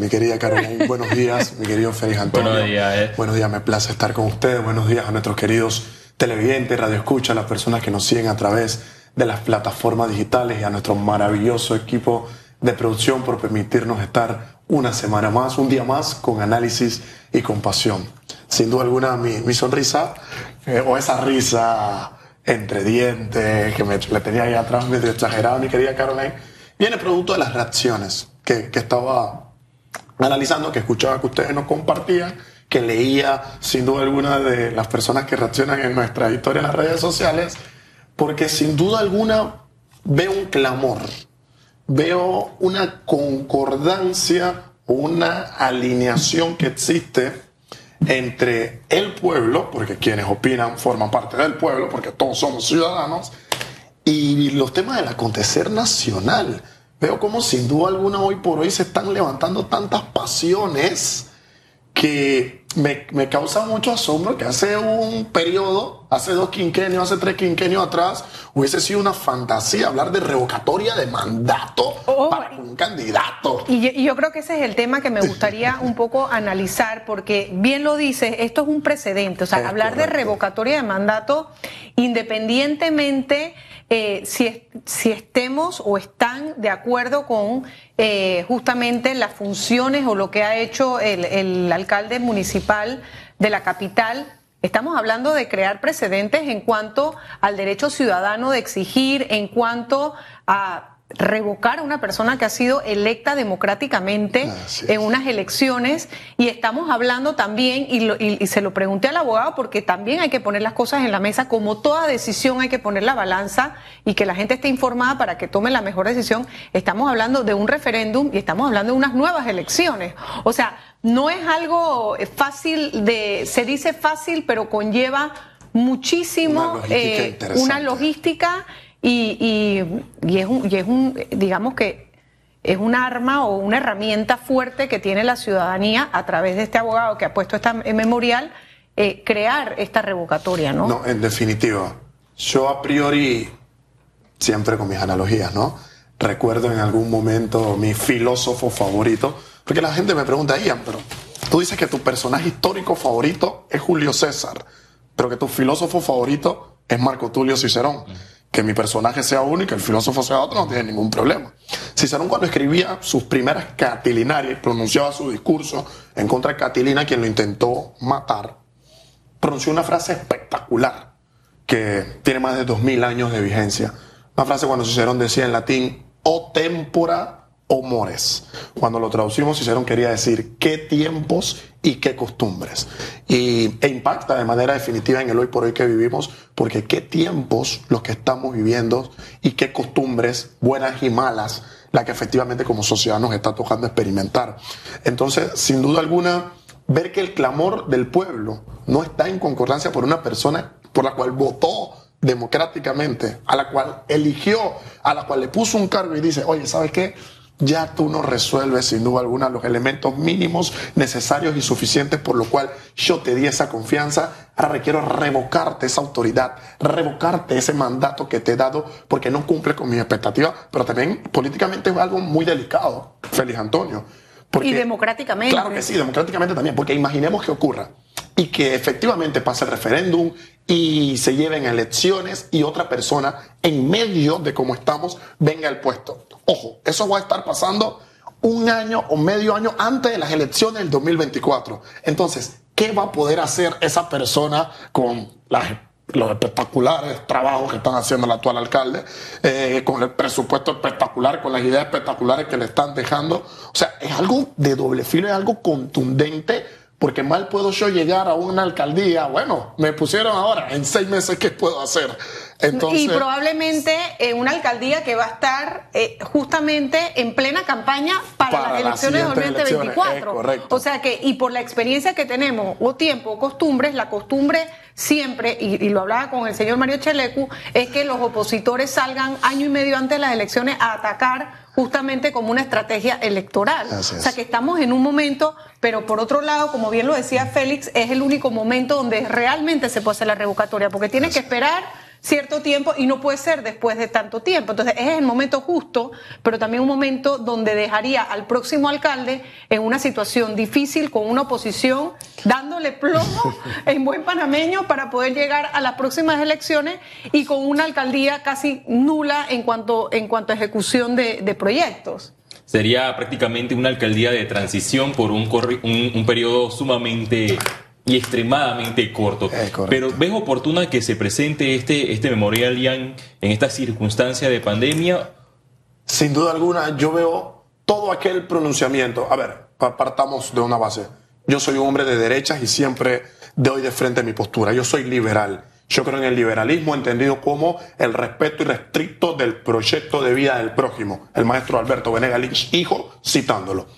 Mi querida Carolina, buenos días. Mi querido Félix Antonio. Buenos días. Eh. Buenos días, me place estar con ustedes. Buenos días a nuestros queridos televidentes, radio escucha, las personas que nos siguen a través de las plataformas digitales y a nuestro maravilloso equipo de producción por permitirnos estar una semana más, un día más, con análisis y compasión. Sin duda alguna, mi, sonrisa, eh, o esa risa entre dientes que me, le tenía ahí atrás medio exagerada, mi querida Caroline, viene producto de las reacciones que, que estaba analizando, que escuchaba que ustedes nos compartían, que leía sin duda alguna de las personas que reaccionan en nuestra historia en las redes sociales, porque sin duda alguna veo un clamor veo una concordancia, una alineación que existe entre el pueblo, porque quienes opinan forman parte del pueblo, porque todos somos ciudadanos, y los temas del acontecer nacional. Veo como sin duda alguna hoy por hoy se están levantando tantas pasiones que me, me, causa mucho asombro que hace un periodo, hace dos quinquenios, hace tres quinquenios atrás, hubiese sido una fantasía hablar de revocatoria de mandato oh, para un candidato. Y, yo creo que ese es el tema que me gustaría un poco analizar, porque bien lo dices, esto es un precedente, o sea, hablar de revocatoria de mandato independientemente eh, si, si, estemos o están de acuerdo con eh, justamente las funciones o lo que ha hecho el, el alcalde municipal de la capital. Estamos hablando de crear precedentes en cuanto al derecho ciudadano de exigir, en cuanto a revocar a una persona que ha sido electa democráticamente en unas elecciones. Y estamos hablando también, y, se lo pregunté al abogado, porque también hay que poner las cosas en la mesa, como toda decisión hay que poner la balanza y que la gente esté informada para que tome la mejor decisión, estamos hablando de un referéndum y estamos hablando de unas nuevas elecciones. O sea, no es algo fácil de, se dice fácil, pero conlleva muchísimo una logística eh, y, y, es un, y es un, digamos que es un arma o una herramienta fuerte que tiene la ciudadanía a través de este abogado que ha puesto esta memorial, eh, crear esta revocatoria, ¿no? No, en definitiva. Yo a priori, siempre con mis analogías, ¿no? Recuerdo en algún momento mi filósofo favorito, porque la gente me pregunta, Ian, pero tú dices que tu personaje histórico favorito es Julio César, pero que tu filósofo favorito es Marco Tulio Cicerón que mi personaje sea uno y que el filósofo sea otro, no tiene ningún problema. Cicerón cuando escribía sus primeras catilinarias, pronunciaba su discurso en contra de Catilina, quien lo intentó matar, pronunció una frase espectacular que tiene más de dos mil años de vigencia. Una frase cuando Cicerón decía en latín, o tempora o mores. Cuando lo traducimos, Cicerón quería decir qué tiempos y qué costumbres. Y, e impacta de manera definitiva en el hoy por hoy que vivimos, porque qué tiempos los que estamos viviendo y qué costumbres, buenas y malas, la que efectivamente como sociedad nos está tocando experimentar. Entonces, sin duda alguna, ver que el clamor del pueblo no está en concordancia por una persona por la cual votó democráticamente, a la cual eligió, a la cual le puso un cargo y dice, oye, ¿sabes qué? Ya tú no resuelves sin duda alguna los elementos mínimos necesarios y suficientes por lo cual yo te di esa confianza. Ahora requiero revocarte esa autoridad, revocarte ese mandato que te he dado porque no cumple con mis expectativas, pero también políticamente es algo muy delicado, Félix Antonio. y democráticamente. Claro que sí, democráticamente también, porque imaginemos que ocurra y que efectivamente pase el referéndum y se lleven elecciones y otra persona en medio de cómo estamos venga al puesto. Ojo, eso va a estar pasando un año o medio año antes de las elecciones del 2024. Entonces, ¿qué va a poder hacer esa persona con los espectaculares trabajos que están haciendo el actual alcalde, eh, con el presupuesto espectacular, con las ideas espectaculares que le están dejando? O sea, es algo de doble filo, es algo contundente porque mal puedo yo llegar a una alcaldía. Bueno, me pusieron ahora, en seis meses, ¿qué puedo hacer? Entonces, y probablemente en una alcaldía que va a estar eh, justamente en plena campaña para, las elecciones de 2024. O sea que, y por la experiencia que tenemos, o tiempo, o costumbres, la costumbre siempre, y, lo hablaba con el señor Mario Chelecu, es que los opositores salgan año y medio antes de las elecciones a atacar justamente como una estrategia electoral. O sea que estamos en un momento, pero por otro lado, como bien lo decía Félix, es el único momento donde realmente se puede hacer la revocatoria, porque tiene que esperar cierto tiempo y no puede ser después de tanto tiempo. Entonces es el momento justo, pero también un momento donde dejaría al próximo alcalde en una situación difícil con una oposición dándole plomo en buen panameño para poder llegar a las próximas elecciones y con una alcaldía casi nula en cuanto, en cuanto a ejecución de, de proyectos sería prácticamente una alcaldía de transición por un, un, un periodo sumamente y extremadamente corto. Pero ¿ves oportuna que se presente este, este memorial Ian en esta circunstancia de pandemia? Sin duda alguna, yo veo todo aquel pronunciamiento. A ver, partamos de una base. Yo soy un hombre de derechas y siempre doy de frente mi postura. Yo soy liberal. Yo creo en el liberalismo entendido como el respeto irrestricto del proyecto de vida del prójimo. El maestro Alberto Venegas hijo, citándolo.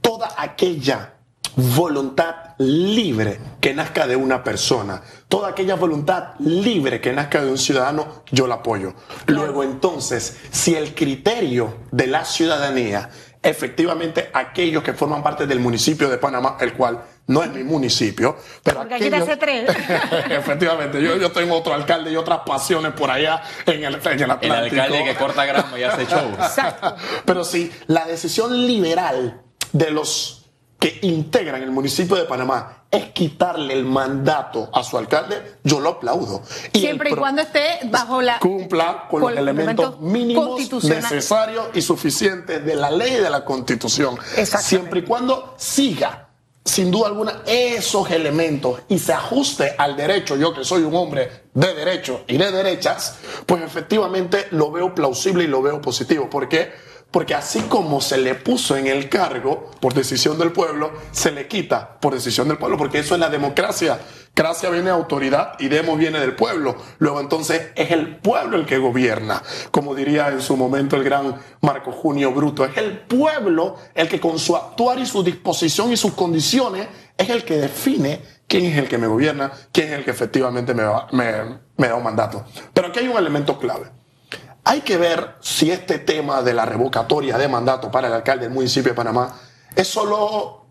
Toda aquella voluntad libre que nazca de una persona, toda aquella voluntad libre que nazca de un ciudadano, yo la apoyo. Luego entonces, si el criterio de la ciudadanía efectivamente aquellos que forman parte del municipio de Panamá, el cual no es mi municipio, pero Porque aquellos... aquí tres. efectivamente, yo, yo, tengo otro alcalde y otras pasiones por allá en el, en el Atlántico. El alcalde que corta grama y hace show. Exacto. pero sí, la decisión liberal de los que integran el municipio de Panamá es quitarle el mandato a su alcalde, yo lo aplaudo. Siempre y cuando esté bajo la... Cumpla con, los elementos mínimos necesarios y suficientes de la ley y de la constitución. Siempre y cuando siga, sin duda alguna, esos elementos y se ajuste al derecho, yo que soy un hombre de derecho y de derechas, pues efectivamente lo veo plausible y lo veo positivo. ¿Por qué? Porque así como se le puso en el cargo por decisión del pueblo, se le quita por decisión del pueblo, porque eso es la democracia. Gracia viene de autoridad y demos viene del pueblo. Luego entonces es el pueblo el que gobierna. Como diría en su momento el gran Marco Junio Bruto, es el pueblo el que con su actuar y su disposición y sus condiciones es el que define quién es el que me gobierna, quién es el que efectivamente me, me, me da un mandato. Pero aquí hay un elemento clave. Hay que ver si este tema de la revocatoria de mandato para el alcalde del municipio de Panamá es solo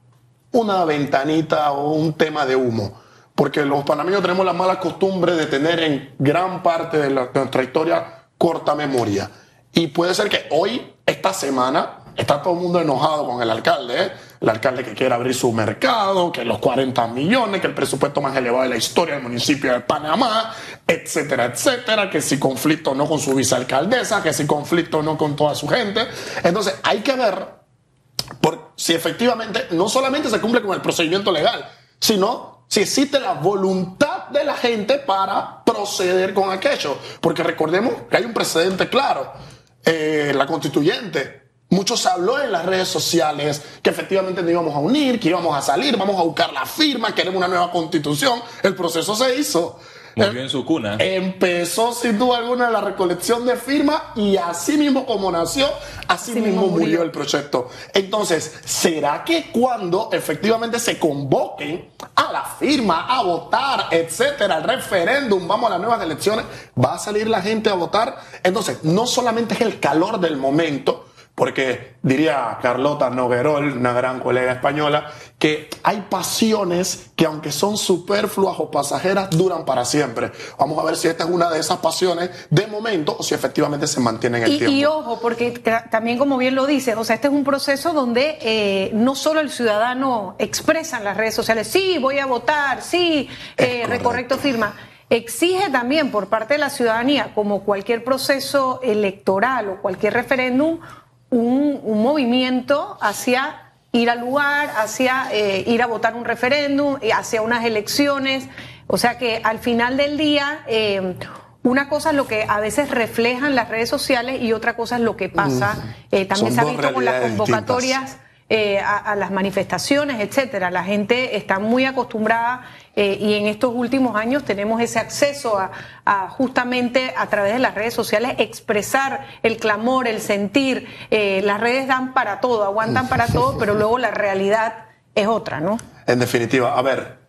una ventanita o un tema de humo. Porque los panameños tenemos la mala costumbre de tener en gran parte de, la, nuestra historia corta memoria. Y puede ser que hoy, esta semana, está todo el mundo enojado con el alcalde. ¿eh? el alcalde que quiere abrir su mercado, que los 40 millones, que el presupuesto más elevado de la historia del municipio de Panamá, etcétera, etcétera, que si conflicto no con su vicealcaldesa, que si conflicto no con toda su gente. Entonces hay que ver por, si efectivamente no solamente se cumple con el procedimiento legal, sino si existe la voluntad de la gente para proceder con aquello. Porque recordemos que hay un precedente claro. Eh, la constituyente Mucho se habló en las redes sociales que efectivamente nos íbamos a unir, que íbamos a salir, vamos a buscar la firma, queremos una nueva constitución. El proceso se hizo. Murió en su cuna. Empezó sin duda alguna la recolección de firmas y así mismo como nació, así, mismo, murió. el proyecto. Entonces, ¿será que cuando efectivamente se convoquen a la firma, a votar, etcétera, al referéndum, vamos a las nuevas elecciones, va a salir la gente a votar? Entonces, no solamente es el calor del momento, porque diría Carlota Noguerol, una gran colega española, que hay pasiones que aunque son superfluas o pasajeras, duran para siempre. Vamos a ver si esta es una de esas pasiones de momento o si efectivamente se mantiene en el tiempo. Y ojo, porque también como bien lo dices, o sea, este es un proceso donde eh, no solo el ciudadano expresa en las redes sociales, sí, voy a votar, sí, eh, recorrecto firma exige también por parte de la ciudadanía, como cualquier proceso electoral o cualquier referéndum, un, movimiento hacia ir al lugar, hacia eh, ir a votar un referéndum, hacia unas elecciones. O sea que al final del día, eh, una cosa es lo que a veces reflejan las redes sociales y otra cosa es lo que pasa. Eh, también se ha visto con las convocatorias. A, las manifestaciones, etcétera. La gente está muy acostumbrada eh, y en estos últimos años tenemos ese acceso a, justamente a través de las redes sociales expresar el clamor, el sentir. Eh, las redes dan para todo, aguantan para todo, pero luego la realidad es otra, ¿no? En definitiva, a ver,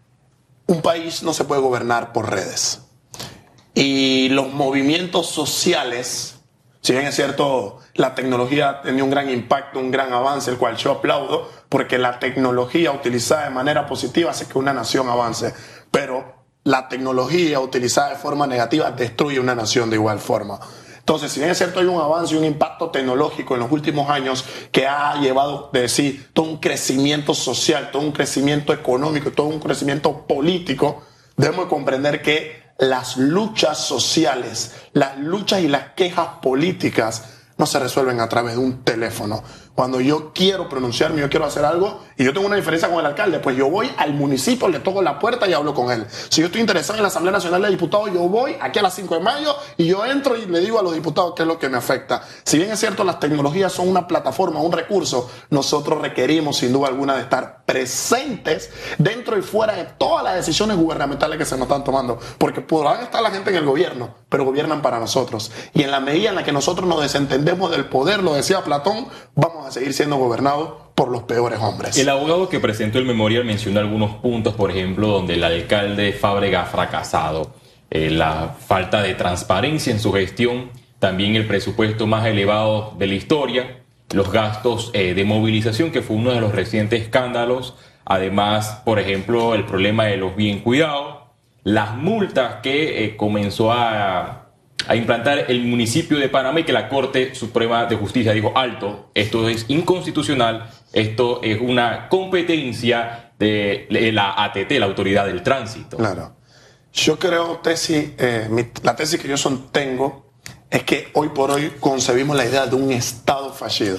un país no se puede gobernar por redes. Y los movimientos sociales, si bien es cierto, la tecnología ha un gran impacto, un gran avance, el cual yo aplaudo, porque la tecnología utilizada de manera positiva hace que una nación avance. Pero la tecnología utilizada de forma negativa destruye una nación de igual forma. Entonces, si bien es cierto, hay un avance y un impacto tecnológico en los últimos años que ha llevado de sí todo un crecimiento social, todo un crecimiento económico, todo un crecimiento político, debemos comprender que las luchas sociales, las luchas y las quejas políticas no se resuelven a través de un teléfono, cuando yo quiero pronunciarme, yo quiero hacer algo y yo tengo una diferencia con el alcalde, pues yo voy al municipio, le toco la puerta y hablo con él. Si yo estoy interesado en la Asamblea Nacional de Diputados, yo voy aquí a las 5 de mayo y yo entro y le digo a los diputados qué es lo que me afecta. Si bien es cierto, las tecnologías son una plataforma, un recurso, nosotros requerimos sin duda alguna de estar presentes dentro y fuera de todas las decisiones gubernamentales que se nos están tomando. Porque podrán estar la gente en el gobierno, pero gobiernan para nosotros. Y en la medida en la que nosotros nos desentendemos del poder, lo decía Platón, vamos a seguir siendo gobernados por los peores hombres. El abogado que presentó el memorial mencionó algunos puntos, por ejemplo, donde el alcalde Fábrega ha fracasado, eh, la falta de transparencia en su gestión, también el presupuesto más elevado de la historia, los gastos eh, de movilización, que fue uno de los recientes escándalos, además, por ejemplo, el problema de los bien cuidados, las multas que eh, comenzó a a implantar el municipio de Panamá y que la Corte Suprema de Justicia dijo, alto, esto es inconstitucional, esto es una competencia de la ATT, la Autoridad del Tránsito. Claro. Yo creo, tesis, eh, la tesis que yo tengo es que hoy por hoy concebimos la idea de un Estado fallido.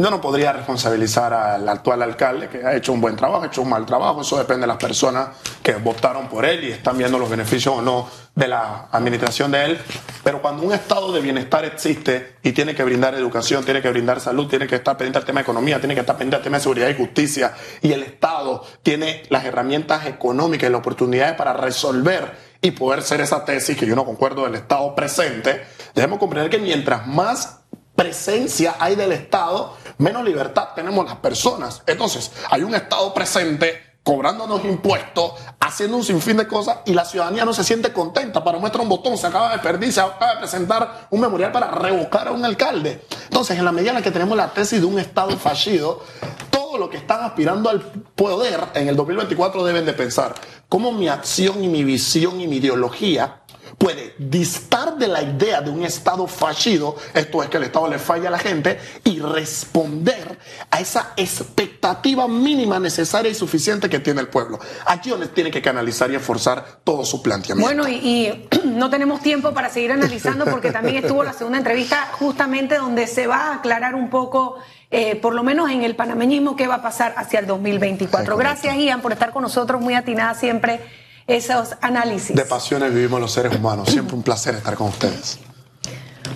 Yo no podría responsabilizar al actual alcalde que ha hecho un buen trabajo, ha hecho un mal trabajo. Eso depende de las personas que votaron por él y están viendo los beneficios o no de la administración de él. Pero cuando un estado de bienestar existe y tiene que brindar educación, tiene que brindar salud, tiene que estar pendiente del tema de economía, tiene que estar pendiente del tema de seguridad y justicia, y el Estado tiene las herramientas económicas y las oportunidades para resolver y poder ser esa tesis que yo no concuerdo del Estado presente, debemos comprender que mientras más presencia hay del Estado, menos libertad tenemos las personas. Entonces, hay un Estado presente cobrándonos impuestos, haciendo un sinfín de cosas y la ciudadanía no se siente contenta. Para muestra un botón, se acaba de perder, se acaba de presentar un memorial para revocar a un alcalde. Entonces, en la medida en la que tenemos la tesis de un Estado fallido, todo lo que están aspirando al poder en el 2024 deben de pensar cómo mi acción y mi visión y mi ideología puede distar de la idea de un Estado fallido, esto es que el Estado le falla a la gente, y responder a esa expectativa mínima necesaria y suficiente que tiene el pueblo. Aquí donde tiene que canalizar y esforzar todo su planteamiento. Bueno, y, no tenemos tiempo para seguir analizando porque también estuvo la segunda entrevista justamente donde se va a aclarar un poco... Eh, por lo menos en el panameñismo, qué va a pasar hacia el 2024. Gracias, Ian, por estar con nosotros, muy atinada siempre esos análisis. De pasiones vivimos los seres humanos. Siempre un placer estar con ustedes.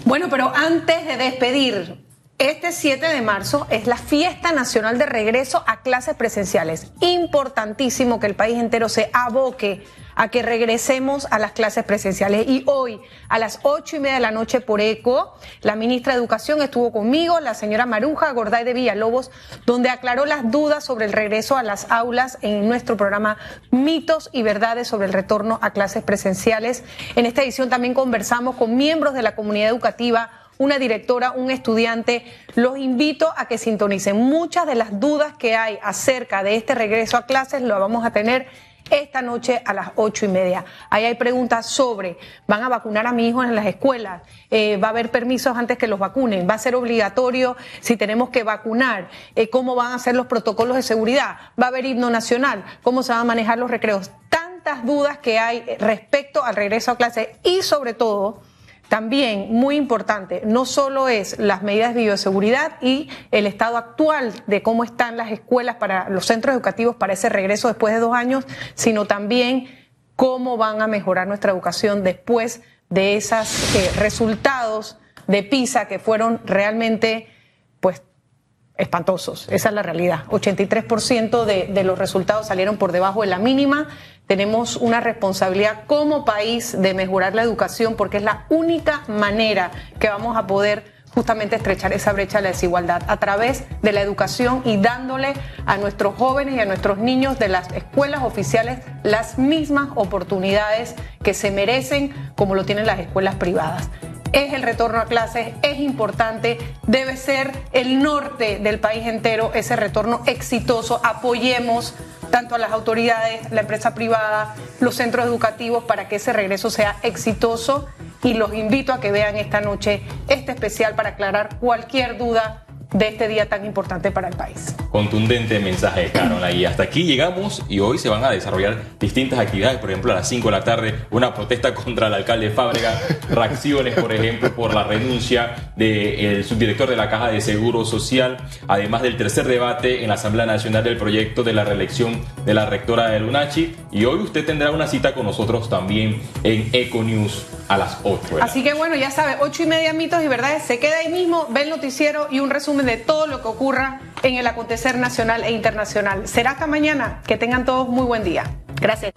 Bueno, pero antes de despedir, este 7 de marzo es la fiesta nacional de regreso a clases presenciales. Importantísimo que el país entero se aboque a que regresemos a las clases presenciales. Y hoy, a las ocho y media de la noche por ECO, la ministra de Educación estuvo conmigo, la señora Maruja Gorday de Villalobos, donde aclaró las dudas sobre el regreso a las aulas en nuestro programa Mitos y Verdades sobre el retorno a clases presenciales. En esta edición también conversamos con miembros de la comunidad educativa una directora, un estudiante. Los invito a que sintonicen. Muchas de las dudas que hay acerca de este regreso a clases lo vamos a tener esta noche a las ocho y media. Ahí hay preguntas sobre, ¿van a vacunar a mi hijo en las escuelas? Eh, ¿Va a haber permisos antes que los vacunen? ¿Va a ser obligatorio si tenemos que vacunar? Eh, ¿Cómo van a ser los protocolos de seguridad? ¿Va a haber himno nacional? ¿Cómo se van a manejar los recreos? Tantas dudas que hay respecto al regreso a clase y sobre todo también, muy importante, no solo es las medidas de bioseguridad y el estado actual de cómo están las escuelas para los centros educativos para ese regreso después de dos años, sino también cómo van a mejorar nuestra educación después de esos eh, resultados de PISA que fueron realmente, espantosos. Esa es la realidad. 83% de, de los resultados salieron por debajo de la mínima tenemos una responsabilidad como país de mejorar la educación porque es la única manera que vamos a poder justamente estrechar esa brecha de la desigualdad a través de la educación y dándole a nuestros jóvenes y a nuestros niños de las escuelas oficiales las mismas oportunidades que se merecen como lo tienen las escuelas privadas es el retorno a clases, es importante, debe ser el norte del país entero ese retorno exitoso. Apoyemos tanto a las autoridades, la empresa privada, los centros educativos para que ese regreso sea exitoso y los invito a que vean esta noche este especial para aclarar cualquier duda de este día tan importante para el país. Contundente mensaje, Carola. Y hasta aquí llegamos y hoy se van a desarrollar distintas actividades. Por ejemplo, a las 5 de la tarde, una protesta contra el alcalde Fábrega, reacciones, por ejemplo, por la renuncia del subdirector de la Caja de Seguro Social, además del tercer debate en la Asamblea Nacional del proyecto de la reelección de la rectora de Lunachi. Y hoy usted tendrá una cita con nosotros también en Econews a las 8. Así que bueno, ya sabe, 8 y media mitos y verdades. Se queda ahí mismo, ve el noticiero y un resumen de todo lo que ocurra en el acontecer nacional e internacional. Será hasta mañana. Que tengan todos muy buen día. Gracias.